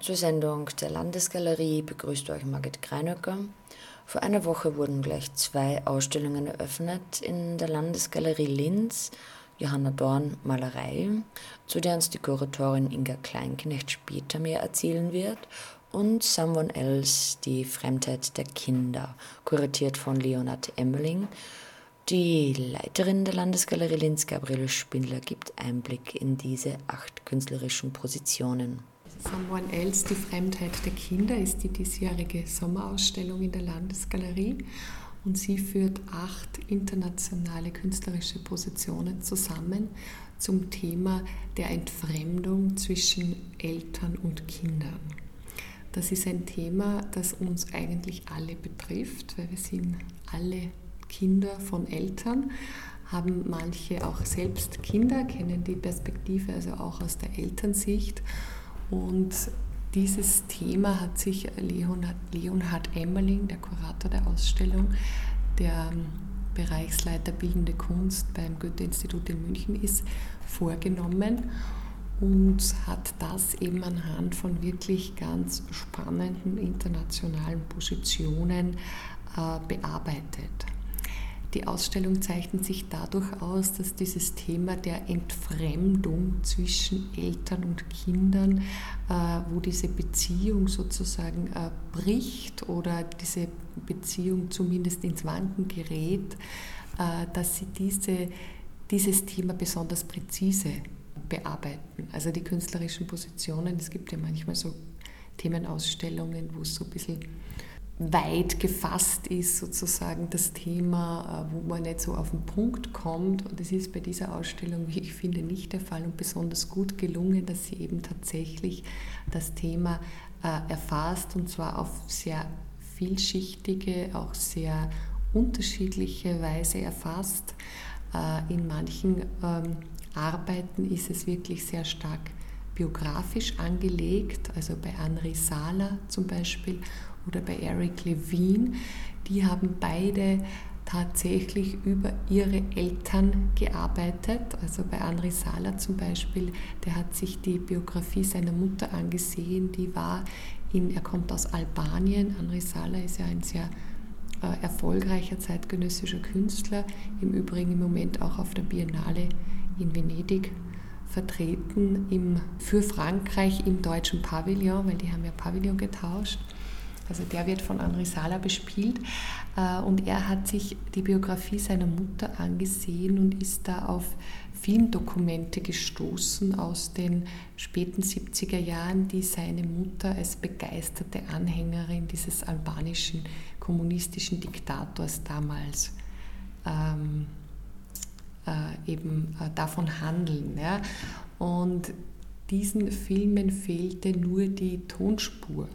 Zur Sendung der Landesgalerie begrüßt euch Margit Greinöcker. Vor einer Woche wurden gleich zwei Ausstellungen eröffnet in der Landesgalerie Linz. Johanna Dorn Malerei, zu der uns die Kuratorin Inga Kleinknecht später mehr erzählen wird, und Someone Else, die Fremdheit der Kinder, kuratiert von Leonard Emmerling. Die Leiterin der Landesgalerie Linz, Gabriele Spindler, gibt Einblick in diese acht künstlerischen Positionen. Someone Else, die Fremdheit der Kinder, ist die diesjährige Sommerausstellung in der Landesgalerie und sie führt acht internationale künstlerische Positionen zusammen zum Thema der Entfremdung zwischen Eltern und Kindern. Das ist ein Thema, das uns eigentlich alle betrifft, weil wir sind alle Kinder von Eltern, haben manche auch selbst Kinder, kennen die Perspektive also auch aus der Elternsicht und dieses Thema hat sich Leonhard, Leonhard Emmerling, der Kurator der Ausstellung, der Bereichsleiter Bildende Kunst beim Goethe-Institut in München ist, vorgenommen und hat das eben anhand von wirklich ganz spannenden internationalen Positionen äh, bearbeitet. Die Ausstellung zeichnet sich dadurch aus, dass dieses Thema der Entfremdung zwischen Eltern und Kindern, äh, wo diese Beziehung sozusagen äh, bricht oder diese Beziehung zumindest ins Wanken gerät, äh, dass sie diese, dieses Thema besonders präzise bearbeiten. Also die künstlerischen Positionen, es gibt ja manchmal so Themenausstellungen, wo es so ein bisschen weit gefasst ist, sozusagen das Thema, äh, wo man nicht so auf den Punkt kommt. Und es ist bei dieser Ausstellung, wie ich finde, nicht der Fall und besonders gut gelungen, dass sie eben tatsächlich das Thema äh, erfasst und zwar auf sehr vielschichtige, auch sehr unterschiedliche Weise erfasst. Äh, in manchen ähm, Arbeiten ist es wirklich sehr stark biografisch angelegt, also bei Henri Sala zum Beispiel oder bei Eric Levine, die haben beide tatsächlich über ihre Eltern gearbeitet. Also bei André Sala zum Beispiel, der hat sich die Biografie seiner Mutter angesehen, die war in, er kommt aus Albanien. André Sala ist ja ein sehr äh, erfolgreicher zeitgenössischer Künstler, im Übrigen im Moment auch auf der Biennale in Venedig vertreten im, für Frankreich im deutschen Pavillon, weil die haben ja Pavillon getauscht. Also der wird von Henri Sala bespielt äh, und er hat sich die Biografie seiner Mutter angesehen und ist da auf Filmdokumente gestoßen aus den späten 70er Jahren, die seine Mutter als begeisterte Anhängerin dieses albanischen kommunistischen Diktators damals ähm, äh, eben äh, davon handeln. Ja. Und diesen Filmen fehlte nur die Tonspur.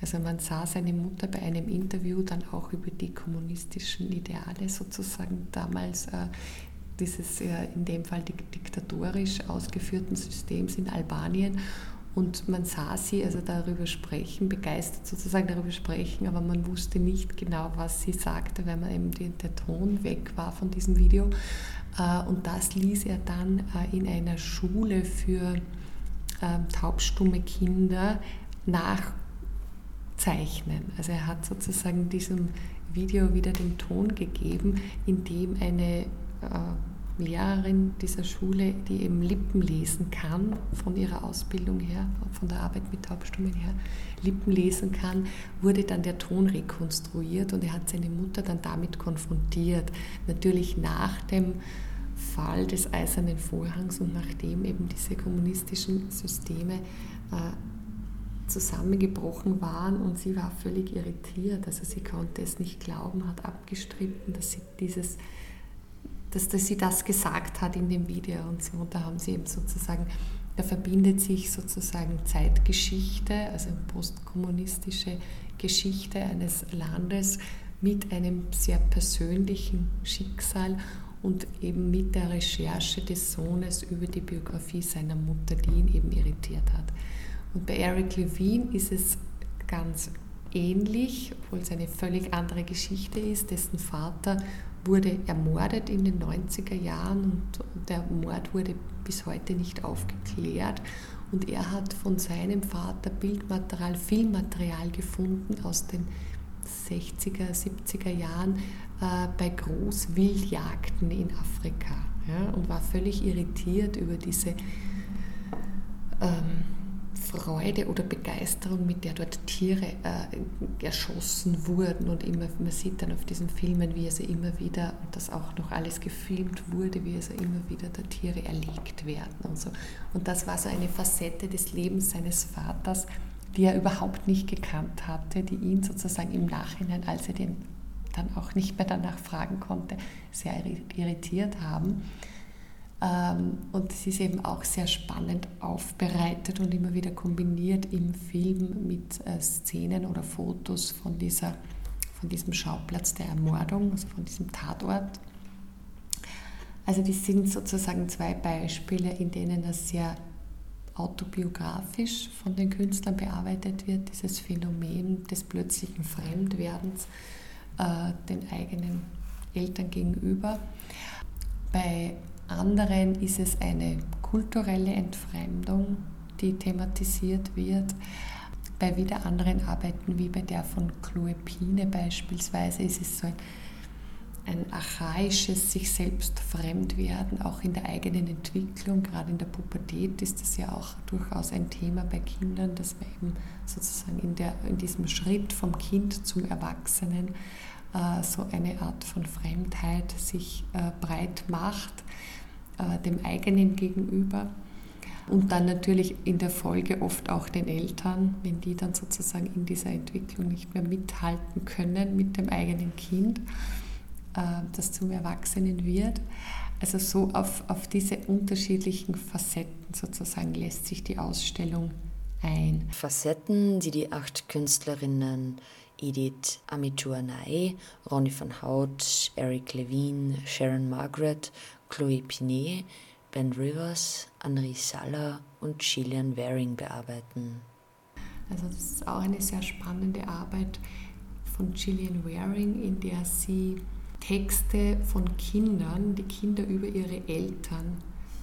Also man sah seine Mutter bei einem Interview dann auch über die kommunistischen Ideale sozusagen damals äh, dieses äh, in dem Fall diktatorisch ausgeführten Systems in Albanien und man sah sie also darüber sprechen, begeistert sozusagen darüber sprechen, aber man wusste nicht genau, was sie sagte, weil man eben die, der Ton weg war von diesem Video. Äh, und das ließ er dann äh, in einer Schule für ähm, taubstumme Kinder nach zeichnen. Also er hat sozusagen diesem Video wieder den Ton gegeben, indem eine äh, Lehrerin dieser Schule, die eben Lippen lesen kann, von ihrer Ausbildung her, von der Arbeit mit Taubstummen her, Lippen lesen kann, wurde dann der Ton rekonstruiert und er hat seine Mutter dann damit konfrontiert. Natürlich nach dem Fall des Eisernen Vorhangs und nachdem eben diese kommunistischen Systeme äh, zusammengebrochen waren und sie war völlig irritiert. Also sie konnte es nicht glauben, hat abgestritten, dass sie dieses dass, dass sie das gesagt hat in dem Video und so. Und da haben sie eben sozusagen, da verbindet sich sozusagen Zeitgeschichte, also postkommunistische Geschichte eines Landes mit einem sehr persönlichen Schicksal und eben mit der Recherche des Sohnes über die Biografie seiner Mutter, die ihn eben irritiert hat. Und bei Eric Levine ist es ganz ähnlich, obwohl es eine völlig andere Geschichte ist. Dessen Vater wurde ermordet in den 90er Jahren und der Mord wurde bis heute nicht aufgeklärt. Und er hat von seinem Vater Bildmaterial, Filmmaterial gefunden aus den 60er, 70er Jahren äh, bei Großwildjagden in Afrika ja, und war völlig irritiert über diese ähm, Freude oder Begeisterung, mit der dort Tiere äh, erschossen wurden. Und immer, man sieht dann auf diesen Filmen, wie also immer wieder, und das auch noch alles gefilmt wurde, wie also immer wieder der Tiere erlegt werden und so. Und das war so eine Facette des Lebens seines Vaters, die er überhaupt nicht gekannt hatte, die ihn sozusagen im Nachhinein, als er den dann auch nicht mehr danach fragen konnte, sehr irritiert haben. Ähm, und es ist eben auch sehr spannend aufbereitet und immer wieder kombiniert im Film mit äh, Szenen oder Fotos von, dieser, von diesem Schauplatz der Ermordung, also von diesem Tatort. Also das sind sozusagen zwei Beispiele, in denen das sehr autobiografisch von den Künstlern bearbeitet wird, dieses Phänomen des plötzlichen Fremdwerdens äh, den eigenen Eltern gegenüber. Bei anderen ist es eine kulturelle Entfremdung, die thematisiert wird. Bei wieder anderen Arbeiten, wie bei der von Chloe Pine beispielsweise, ist es so ein, ein archaisches sich selbst Fremdwerden, auch in der eigenen Entwicklung. Gerade in der Pubertät ist das ja auch durchaus ein Thema bei Kindern, dass man eben sozusagen in, der, in diesem Schritt vom Kind zum Erwachsenen äh, so eine Art von Fremdheit sich äh, breit macht äh, dem eigenen gegenüber. Und dann natürlich in der Folge oft auch den Eltern, wenn die dann sozusagen in dieser Entwicklung nicht mehr mithalten können mit dem eigenen Kind, äh, das zum Erwachsenen wird. Also so auf, auf diese unterschiedlichen Facetten sozusagen lässt sich die Ausstellung ein. Facetten, die die acht Künstlerinnen Edith Amiturnae, Ronny van Hout, Eric Levine, Sharon Margaret Chloe Pinet, Ben Rivers, Henri Saller und Gillian Waring bearbeiten. Also das ist auch eine sehr spannende Arbeit von Gillian Waring, in der sie Texte von Kindern, die Kinder über ihre Eltern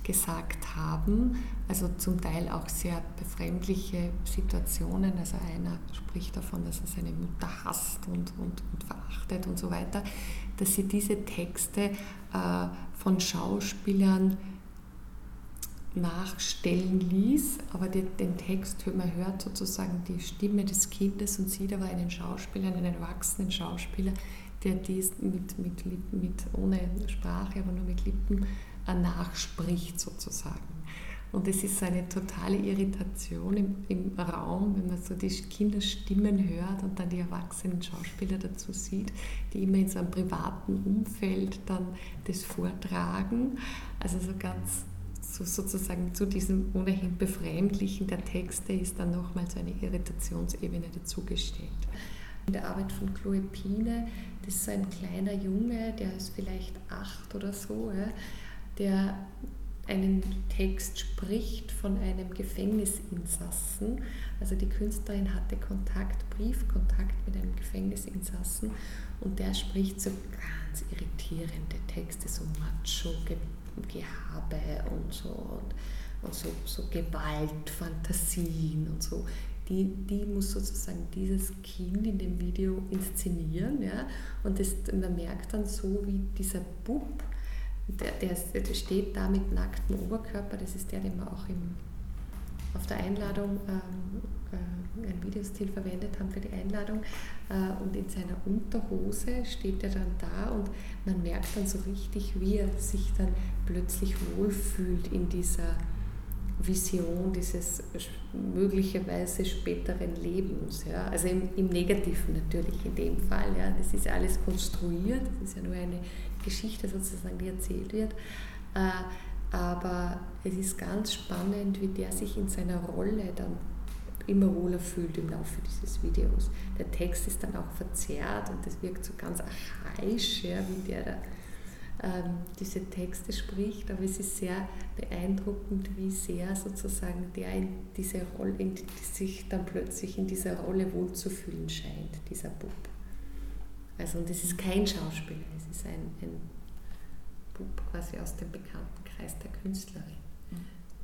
gesagt haben, also zum Teil auch sehr befremdliche Situationen. Also einer spricht davon, dass er seine Mutter hasst und, und, und verachtet und so weiter, dass sie diese Texte äh, von Schauspielern nachstellen ließ, aber den, den Text, man hört sozusagen die Stimme des Kindes und sieht aber einen Schauspieler, einen erwachsenen Schauspieler, der dies mit, mit, mit ohne Sprache, aber nur mit Lippen nachspricht sozusagen. Und es ist eine totale Irritation im, im, Raum, wenn man so die Kinderstimmen hört und dann die erwachsenen Schauspieler dazu sieht, die immer in so einem privaten Umfeld dann das vortragen. Also so ganz so sozusagen zu diesem ohnehin Befremdlichen der Texte ist dann nochmal so eine Irritationsebene dazugestellt. In der Arbeit von Chloe Pine, das ist so ein kleiner Junge, der ist vielleicht acht oder so, ja, der einen Text spricht von einem Gefängnisinsassen. Also die Künstlerin hatte Kontakt, Briefkontakt mit einem Gefängnisinsassen und der spricht so ganz irritierende Texte, so Macho-Gehabe und so und, und so, so Gewalt, Fantasien und so. Die, die muss sozusagen dieses Kind in dem Video inszenieren. Ja? Und das, man merkt dann so, wie dieser Bub, der, der, steht da mit nacktem Oberkörper, das ist der, den wir auch im, auf der Einladung ähm, äh, ein Videostil verwendet haben für die Einladung. Äh, und in seiner Unterhose steht er dann da und man merkt dann so richtig, wie er sich dann plötzlich wohlfühlt in dieser Vision dieses möglicherweise späteren Lebens. Ja? Also im, im Negativen natürlich in dem Fall. Ja? Das ist alles konstruiert, das ist ja nur eine Geschichte sozusagen, die erzählt wird. Äh, aber es ist ganz spannend, wie der sich in seiner Rolle dann immer wohler fühlt im Laufe dieses Videos. Der Text ist dann auch verzerrt und das wirkt so ganz archaisch, ja, wie der da ähm, diese Texte spricht, aber es ist sehr beeindruckend, wie sehr sozusagen der in diese Rolle, in sich dann plötzlich in dieser Rolle wohlzufühlen scheint, dieser Bub. Also und es ist kein Schauspieler, es ist ein, ein Bub quasi aus dem bekannten Kreis der Künstlerin.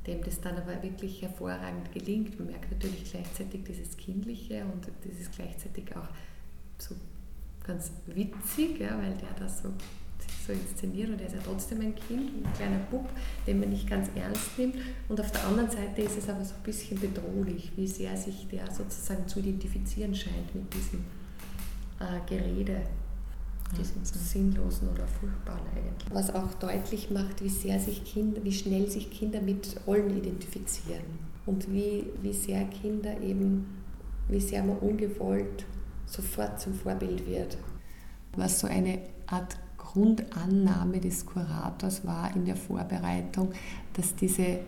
dem das dann aber wirklich hervorragend gelingt. Man merkt natürlich gleichzeitig dieses Kindliche und dieses gleichzeitig auch so ganz witzig, ja, weil der das so, so inszeniert und er ist ja trotzdem ein Kind, ein kleiner Bub, den man nicht ganz ernst nimmt. Und auf der anderen Seite ist es aber so ein bisschen bedrohlich, wie sehr sich der sozusagen zu identifizieren scheint mit diesem äh, Gerede diesem sinnlosen oder furchtbaren eigentlich. Was auch deutlich macht, wie sehr sich Kinder, wie schnell sich Kinder mit Rollen identifizieren und wie, wie sehr Kinder eben, wie sehr man ungewollt sofort zum Vorbild wird. Was so eine Art Grundannahme des Kurators war in der Vorbereitung, dass diese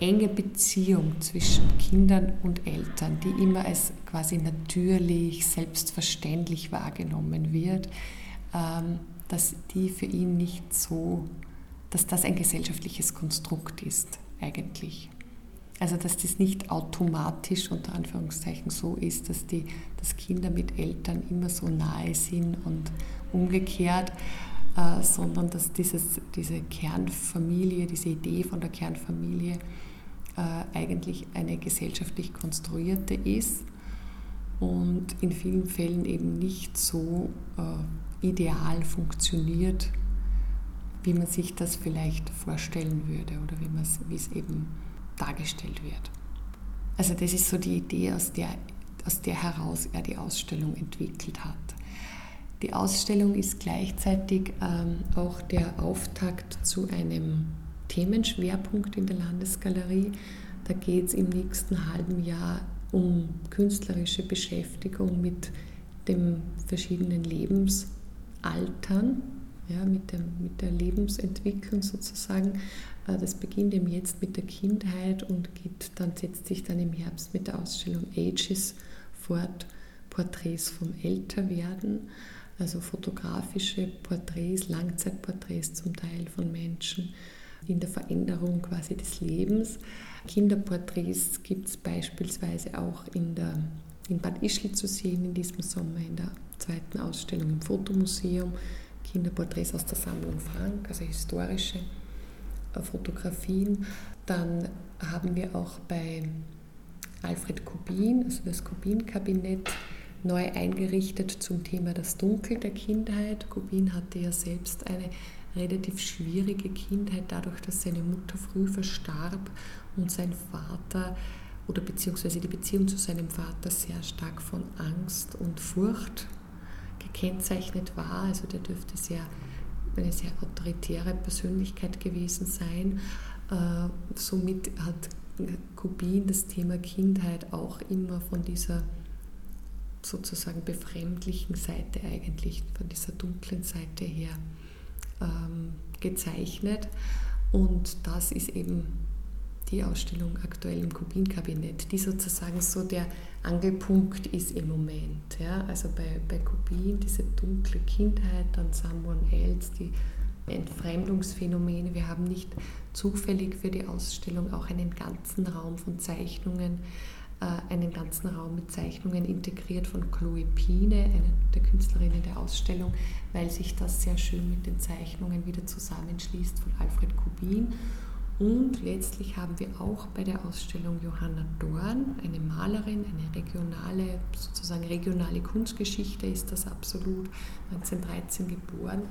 enge Beziehung zwischen Kindern und Eltern, die immer als quasi natürlich, selbstverständlich wahrgenommen wird, ähm, dass die für ihn nicht so, dass das ein gesellschaftliches Konstrukt ist eigentlich. Also dass das nicht automatisch unter Anführungszeichen so ist, dass, die, dass Kinder mit Eltern immer so nahe sind und umgekehrt, äh, sondern dass dieses, diese Kernfamilie, diese Idee von der Kernfamilie äh, eigentlich eine gesellschaftlich konstruierte ist und in vielen Fällen eben nicht so äh, ideal funktioniert, wie man sich das vielleicht vorstellen würde oder wie, es eben dargestellt wird. Also das ist so die Idee, aus der, aus der heraus er die Ausstellung entwickelt hat. Die Ausstellung ist gleichzeitig ähm, auch der Auftakt zu einem Themenschwerpunkt in der Landesgalerie. Da geht es im nächsten halben Jahr um künstlerische Beschäftigung mit den verschiedenen Lebens- Altern, ja, mit, der, mit der Lebensentwicklung sozusagen. Äh, das beginnt eben jetzt mit der Kindheit und geht dann, setzt sich dann im Herbst mit der Ausstellung Ages fort, Porträts vom Älterwerden, also fotografische Porträts, Langzeitporträts zum Teil von Menschen in der Veränderung quasi des Lebens. Kinderporträts gibt es beispielsweise auch in, der, in Bad Ischl zu sehen in diesem Sommer in der zweiten Ausstellung im Fotomuseum, Kinderporträts aus der Sammlung Frank, also historische äh, Fotografien. Dann haben wir auch bei Alfred Kubin, also das Kubin-Kabinett, neu eingerichtet zum Thema das Dunkel der Kindheit. Kubin hatte ja selbst eine relativ schwierige Kindheit, dadurch, dass seine Mutter früh verstarb und sein Vater oder beziehungsweise die Beziehung zu seinem Vater sehr stark von Angst und Furcht gekennzeichnet war. Also der dürfte sehr, eine sehr autoritäre Persönlichkeit gewesen sein. Äh, somit hat Kubin das Thema Kindheit auch immer von dieser sozusagen befremdlichen Seite eigentlich, von dieser dunklen Seite her ähm, gezeichnet. Und das ist eben die Ausstellung aktuell im Kubin-Kabinett, die sozusagen so der Angelpunkt ist im Moment. Ja? Also bei, bei Kubin diese dunkle Kindheit, dann Someone Else, die Entfremdungsphänomene. Wir haben nicht zufällig für die Ausstellung auch einen ganzen Raum von Zeichnungen, einen ganzen Raum mit Zeichnungen integriert von Chloe Pine, einer der Künstlerinnen der Ausstellung, weil sich das sehr schön mit den Zeichnungen wieder zusammenschließt von Alfred Kubin. Und letztlich haben wir auch bei der Ausstellung Johanna Dorn, eine Malerin, eine regionale, sozusagen regionale Kunstgeschichte ist das absolut, 1913 geboren,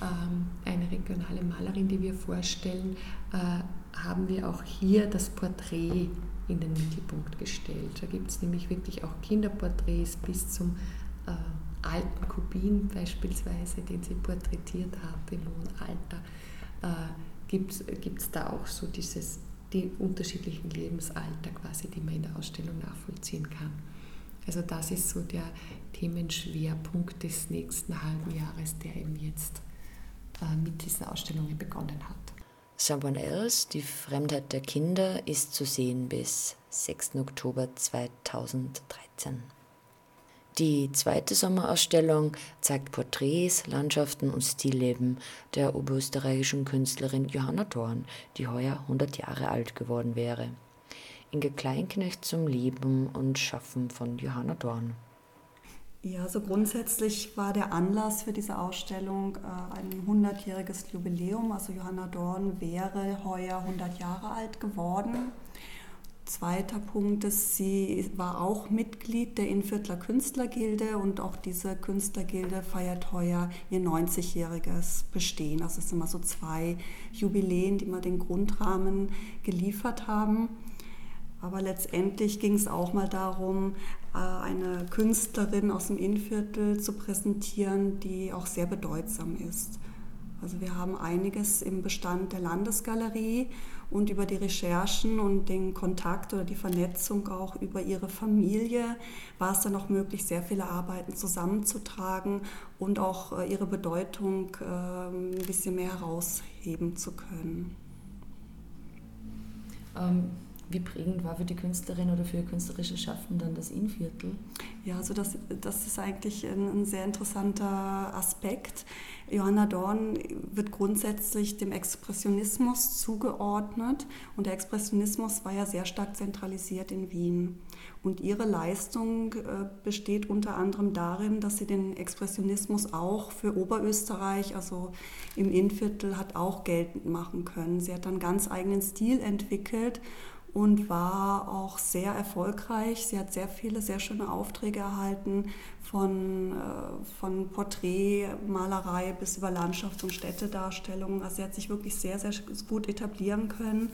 ähm, eine regionale Malerin, die wir vorstellen, äh, haben wir auch hier das Porträt in den Mittelpunkt gestellt. Da gibt es nämlich wirklich auch Kinderporträts bis zum äh, alten Kubin beispielsweise, den sie porträtiert hat im hohen Alter äh, gibt es da auch so dieses, die unterschiedlichen Lebensalter quasi, die man in der Ausstellung nachvollziehen kann. Also das ist so der Themenschwerpunkt des nächsten halben Jahres, der eben jetzt äh, mit diesen Ausstellungen begonnen hat. Someone Else, die Fremdheit der Kinder, ist zu sehen bis 6. Oktober 2013. Die zweite Sommerausstellung zeigt Porträts, Landschaften und Stillleben der oberösterreichischen Künstlerin Johanna Dorn, die heuer 100 Jahre alt geworden wäre. Inge Kleinknecht zum Leben und Schaffen von Johanna Dorn. Ja, also grundsätzlich war der Anlass für diese Ausstellung äh, ein 100-jähriges Jubiläum. Also Johanna Dorn wäre heuer 100 Jahre alt geworden. Zweiter Punkt ist, sie war auch Mitglied der Innviertler Künstlergilde und auch diese Künstlergilde feiert heuer ihr 90-jähriges Bestehen. Also es sind immer so zwei Jubiläen, die mal den Grundrahmen geliefert haben. Aber letztendlich ging es auch mal darum, eine Künstlerin aus dem Innviertel zu präsentieren, die auch sehr bedeutsam ist. Also wir haben einiges im Bestand der Landesgalerie und über die Recherchen und den Kontakt oder die Vernetzung auch über ihre Familie war es dann auch möglich, sehr viele Arbeiten zusammenzutragen und auch äh, ihre Bedeutung ähm, ein bisschen mehr herausheben zu können. Ähm wie prägend war für die Künstlerin oder für ihr künstlerische Schaffen dann das Innviertel? Ja, also das, das ist eigentlich ein, sehr interessanter Aspekt. Johanna Dorn wird grundsätzlich dem Expressionismus zugeordnet und der Expressionismus war ja sehr stark zentralisiert in Wien. Und ihre Leistung äh, besteht unter anderem darin, dass sie den Expressionismus auch für Oberösterreich, also im Innviertel, hat auch geltend machen können. Sie hat dann ganz eigenen Stil entwickelt und war auch sehr erfolgreich. Sie hat sehr viele, sehr schöne Aufträge erhalten, von, äh, von Porträtmalerei bis über Landschafts- und Städtedarstellungen. Also sie hat sich wirklich sehr, sehr gut etablieren können.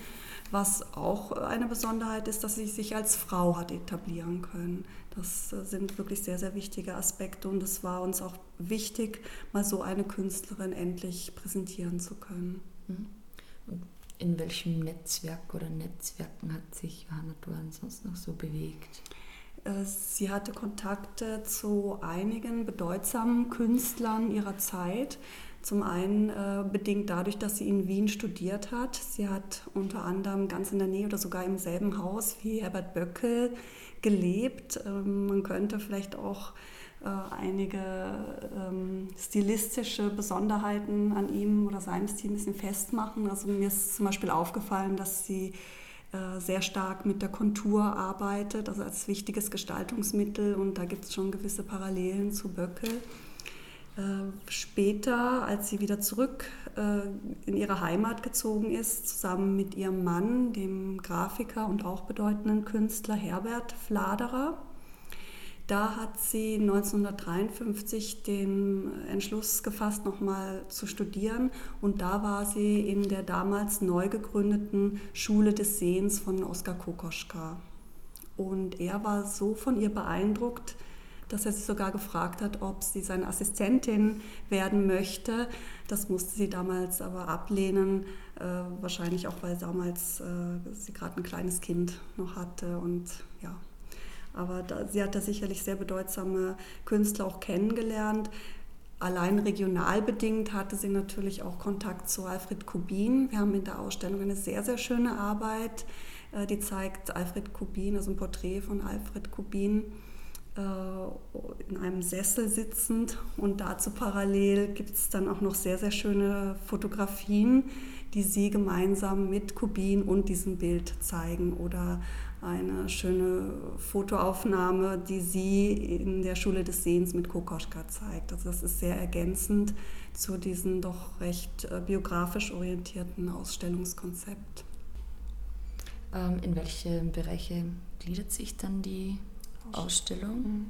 Was auch eine Besonderheit ist, dass sie sich als Frau hat etablieren können. Das äh, sind wirklich sehr, sehr wichtige Aspekte und es war uns auch wichtig, mal so eine Künstlerin endlich präsentieren zu können. Mhm. In welchem Netzwerk oder Netzwerken hat sich Johanna Dorn sonst noch so bewegt? Äh, sie hatte Kontakte zu einigen bedeutsamen Künstlern ihrer Zeit. Zum einen äh, bedingt dadurch, dass sie in Wien studiert hat. Sie hat unter anderem ganz in der Nähe oder sogar im selben Haus wie Herbert Böckel gelebt. Ähm, man könnte vielleicht auch einige ähm, stilistische Besonderheiten an ihm oder seinem Stil ein bisschen festmachen. Also mir ist zum Beispiel aufgefallen, dass sie äh, sehr stark mit der Kontur arbeitet, also als wichtiges Gestaltungsmittel und da gibt es schon gewisse Parallelen zu Böckel. Äh, später, als sie wieder zurück äh, in ihre Heimat gezogen ist, zusammen mit ihrem Mann, dem Grafiker und auch bedeutenden Künstler Herbert Fladerer, da hat sie 1953 den Entschluss gefasst, nochmal zu studieren. Und da war sie in der damals neu gegründeten Schule des Sehens von Oskar Kokoschka. Und er war so von ihr beeindruckt, dass er sie sogar gefragt hat, ob sie seine Assistentin werden möchte. Das musste sie damals aber ablehnen, äh, wahrscheinlich auch, weil damals äh, sie gerade ein kleines Kind noch hatte und ja, aber da, sie hat da sicherlich sehr bedeutsame Künstler auch kennengelernt. Allein regional bedingt hatte sie natürlich auch Kontakt zu Alfred Kubin. Wir haben in der Ausstellung eine sehr, sehr schöne Arbeit, äh, die zeigt Alfred Kubin, also ein Porträt von Alfred Kubin äh, in einem Sessel sitzend und dazu parallel gibt es dann auch noch sehr, sehr schöne Fotografien, die sie gemeinsam mit Kubin und diesem Bild zeigen oder eine schöne Fotoaufnahme, die sie in der Schule des Sehens mit Kokoschka zeigt. Also das ist sehr ergänzend zu diesem doch recht äh, biografisch orientierten Ausstellungskonzept. Ähm, in welche Bereiche gliedert sich dann die Ausstellung?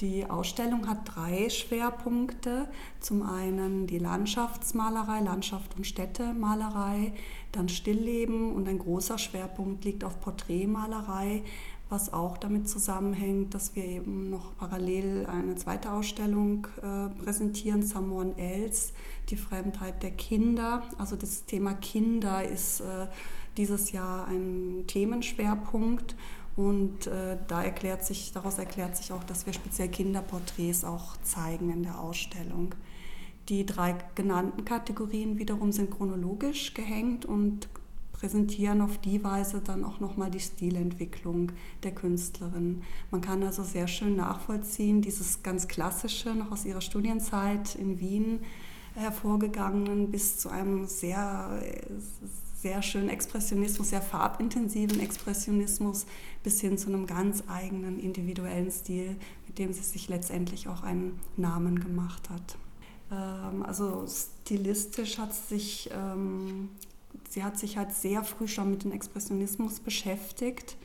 Die Ausstellung hat drei Schwerpunkte. Zum einen die Landschaftsmalerei, Landschaft und Städtemalerei, dann Stillleben und ein großer Schwerpunkt liegt auf Porträtmalerei, was auch damit zusammenhängt, dass wir eben noch parallel eine zweite Ausstellung äh, präsentieren, Samoan Els, die Fremdheit der Kinder. Also das Thema Kinder ist äh, dieses Jahr ein Themenschwerpunkt und äh, da erklärt sich, daraus erklärt sich auch, dass wir speziell Kinderporträts auch zeigen in der Ausstellung. Die drei genannten Kategorien wiederum sind chronologisch gehängt und präsentieren auf die Weise dann auch nochmal die Stilentwicklung der Künstlerin. Man kann also sehr schön nachvollziehen, dieses ganz klassische, noch aus ihrer Studienzeit in Wien hervorgegangen, bis zu einem sehr sehr schönen Expressionismus, sehr farbintensiven Expressionismus bis hin zu einem ganz eigenen individuellen Stil, mit dem sie sich letztendlich auch einen Namen gemacht hat. Ähm, also stilistisch hat sich, ähm, sie hat sich halt sehr früh schon mit dem Expressionismus beschäftigt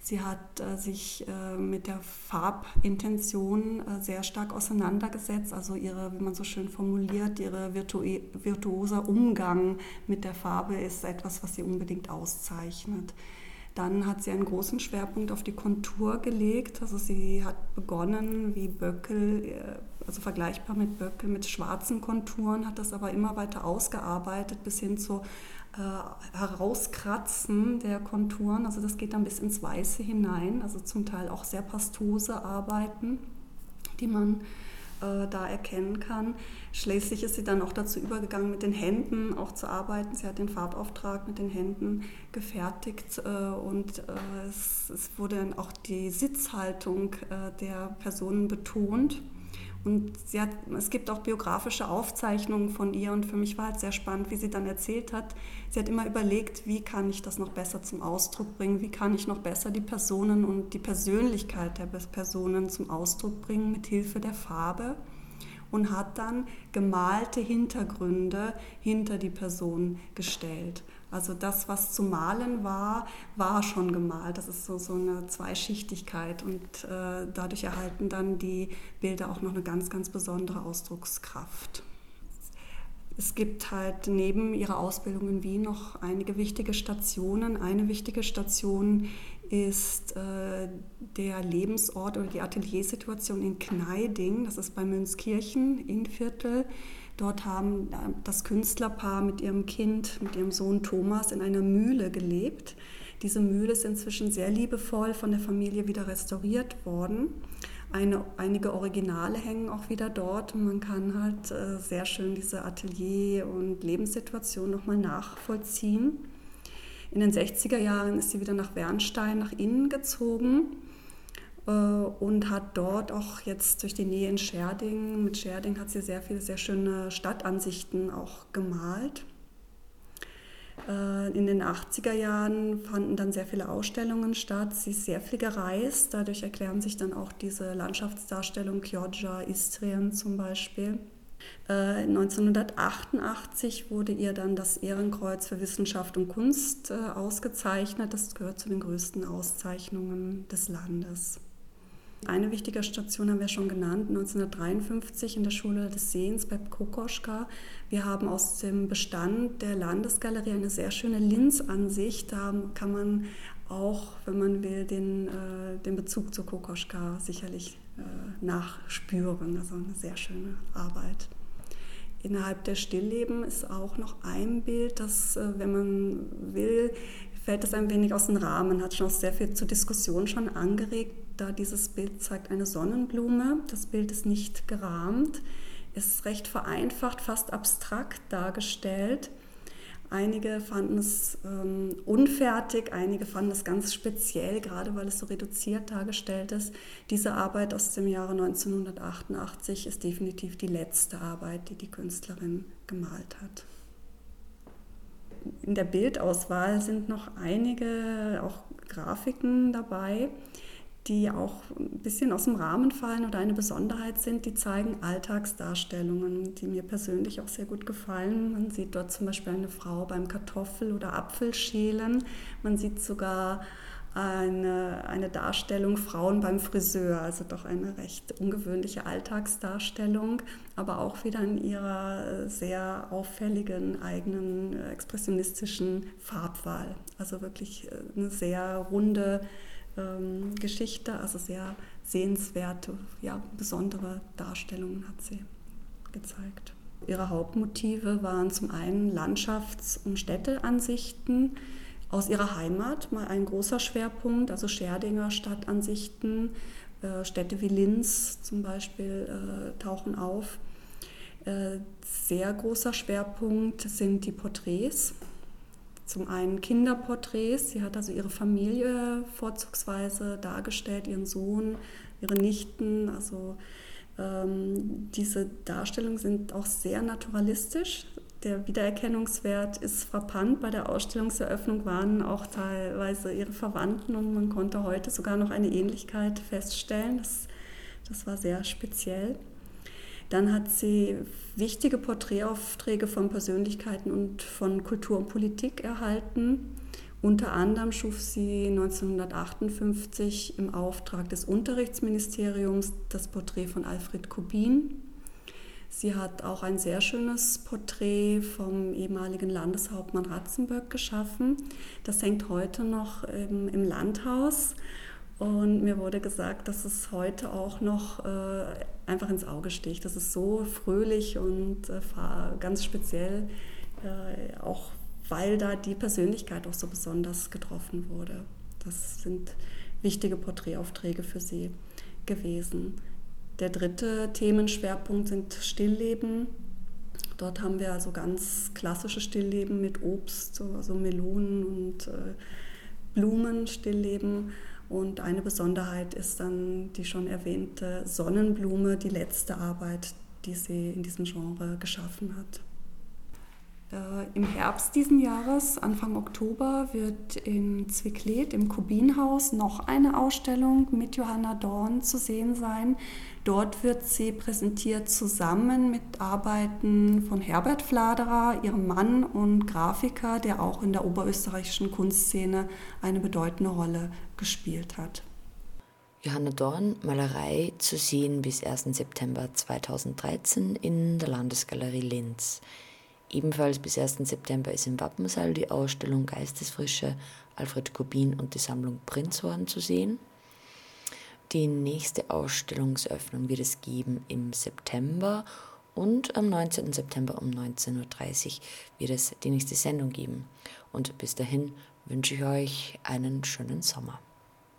Sie hat äh, sich äh, mit der Farbintention äh, sehr stark auseinandergesetzt, also ihre, wie man so schön formuliert, ihre virtu virtuoser Umgang mit der Farbe ist etwas, was sie unbedingt auszeichnet. Dann hat sie einen großen Schwerpunkt auf die Kontur gelegt. Also sie hat begonnen wie Böckel, äh, also vergleichbar mit Böckel, mit schwarzen Konturen, hat das aber immer weiter ausgearbeitet bis hin zu äh, Herauskratzen der Konturen. Also das geht dann bis ins Weiße hinein, also zum Teil auch sehr pastose Arbeiten, die man äh, da erkennen kann. Schließlich ist sie dann auch dazu übergegangen, mit den Händen auch zu arbeiten. Sie hat den Farbauftrag mit den Händen gefertigt äh, und äh, es, es, wurde dann auch die Sitzhaltung äh, der Personen betont. Und hat, es gibt auch biografische Aufzeichnungen von ihr und für mich war halt sehr spannend, wie sie dann erzählt hat. Sie hat immer überlegt, wie kann ich das noch besser zum Ausdruck bringen, wie kann ich noch besser die Personen und die Persönlichkeit der Personen zum Ausdruck bringen mit Hilfe der Farbe und hat dann gemalte Hintergründe hinter die Person gestellt. Also das, was zu malen war, war schon gemalt. Das ist so, so eine Zweischichtigkeit und äh, dadurch erhalten dann die Bilder auch noch eine ganz, ganz besondere Ausdruckskraft. Es gibt halt neben ihrer Ausbildung in Wien noch einige wichtige Stationen. Eine wichtige Station ist äh, der Lebensort oder die Ateliersituation in Kneiding. Das ist bei Münzkirchen, Innviertel. Dort haben äh, das Künstlerpaar mit ihrem Kind, mit ihrem Sohn Thomas in einer Mühle gelebt. Diese Mühle ist inzwischen sehr liebevoll von der Familie wieder restauriert worden. Eine, einige Originale hängen auch wieder dort und man kann halt äh, sehr schön diese Atelier- und Lebenssituation nochmal nachvollziehen. In den 60er Jahren ist sie wieder nach Wernstein, nach innen gezogen und hat dort auch jetzt durch die Nähe in Scherding, mit Scherding hat sie sehr viele sehr schöne Stadtansichten auch gemalt. Äh, in den 80er Jahren fanden dann sehr viele Ausstellungen statt. Sie ist sehr viel gereist. Dadurch erklären sich dann auch diese Landschaftsdarstellungen Chioggia, Istrien zum Beispiel. 1988 äh, wurde ihr dann das Ehrenkreuz für Wissenschaft und Kunst ausgezeichnet. Das gehört zu den größten Auszeichnungen des Landes. Eine wichtige Station haben wir schon genannt, 1953 in der Schule des Sehens bei Kokoschka. Wir haben aus dem Bestand der Landesgalerie eine sehr schöne Linz-Ansicht. Da kann man auch, wenn man will, den, äh, den Bezug zu Kokoschka sicherlich äh, nachspüren. Also eine sehr schöne Arbeit. Innerhalb der Stillleben ist auch noch ein Bild, das, äh, wenn man will, fällt es ein wenig aus dem Rahmen, hat schon auch sehr viel zur Diskussion schon angeregt da dieses Bild zeigt eine Sonnenblume. Das Bild ist nicht gerahmt, ist recht vereinfacht, fast abstrakt dargestellt. Einige fanden es ähm, unfertig, einige fanden es ganz speziell, gerade weil es so reduziert dargestellt ist. Diese Arbeit aus dem Jahre 1988 ist definitiv die letzte Arbeit, die die Künstlerin gemalt hat. In der Bildauswahl sind noch einige auch Grafiken dabei die auch ein bisschen aus dem Rahmen fallen oder eine Besonderheit sind, die zeigen Alltagsdarstellungen, die mir persönlich auch sehr gut gefallen. Man sieht dort zum Beispiel eine Frau beim Kartoffel- oder Apfelschälen. Man sieht sogar eine, eine Darstellung Frauen beim Friseur, also doch eine recht ungewöhnliche Alltagsdarstellung, aber auch wieder in ihrer sehr auffälligen eigenen expressionistischen Farbwahl. Also wirklich eine sehr runde ähm, Geschichte, also sehr sehenswerte, ja, besondere Darstellungen hat sie gezeigt. Ihre Hauptmotive waren zum einen Landschafts- und Städteansichten aus ihrer Heimat, mal ein großer Schwerpunkt, also Scherdinger Stadtansichten, äh, Städte wie Linz zum Beispiel äh, tauchen auf. Äh, sehr großer Schwerpunkt sind die Porträts, zum einen Kinderporträts, sie hat also ihre Familie vorzugsweise dargestellt, ihren Sohn, ihre Nichten. Also ähm, diese Darstellungen sind auch sehr naturalistisch, der Wiedererkennungswert ist frappant. Bei der Ausstellungseröffnung waren auch teilweise ihre Verwandten und man konnte heute sogar noch eine Ähnlichkeit feststellen. Das, das war sehr speziell. Dann hat sie wichtige Porträtaufträge von Persönlichkeiten und von Kultur und Politik erhalten. Unter anderem schuf sie 1958 im Auftrag des Unterrichtsministeriums das Porträt von Alfred Kubin. Sie hat auch ein sehr schönes Porträt vom ehemaligen Landeshauptmann Ratzenböck geschaffen. Das hängt heute noch im, im Landhaus. Und mir wurde gesagt, dass es heute auch noch äh, einfach ins Auge sticht. Das ist so fröhlich und äh, ganz speziell, äh, auch weil da die Persönlichkeit auch so besonders getroffen wurde. Das sind wichtige Porträtaufträge für sie gewesen. Der dritte Themenschwerpunkt sind Stillleben. Dort haben wir also ganz klassische Stillleben mit Obst, also Melonen und äh, Blumen, Stillleben. Und eine Besonderheit ist dann die schon erwähnte Sonnenblume, die letzte Arbeit, die sie in diesem Genre geschaffen hat. Äh, Im Herbst diesen Jahres, Anfang Oktober, wird in Zwicklet im Kubinhaus noch eine Ausstellung mit Johanna Dorn zu sehen sein. Dort wird sie präsentiert zusammen mit Arbeiten von Herbert Fladerer, ihrem Mann und Grafiker, der auch in der oberösterreichischen Kunstszene eine bedeutende Rolle gespielt hat. Johanna Dorn, Malerei zu sehen bis 1. September 2013 in der Landesgalerie Linz. Ebenfalls bis 1. September ist im Wappensaal die Ausstellung Geistesfrische Alfred Kubin und die Sammlung Prinzhorn zu sehen. Die nächste Ausstellungsöffnung wird es geben im September und am 19. September um 19.30 Uhr wird es die nächste Sendung geben. Und bis dahin wünsche ich euch einen schönen Sommer.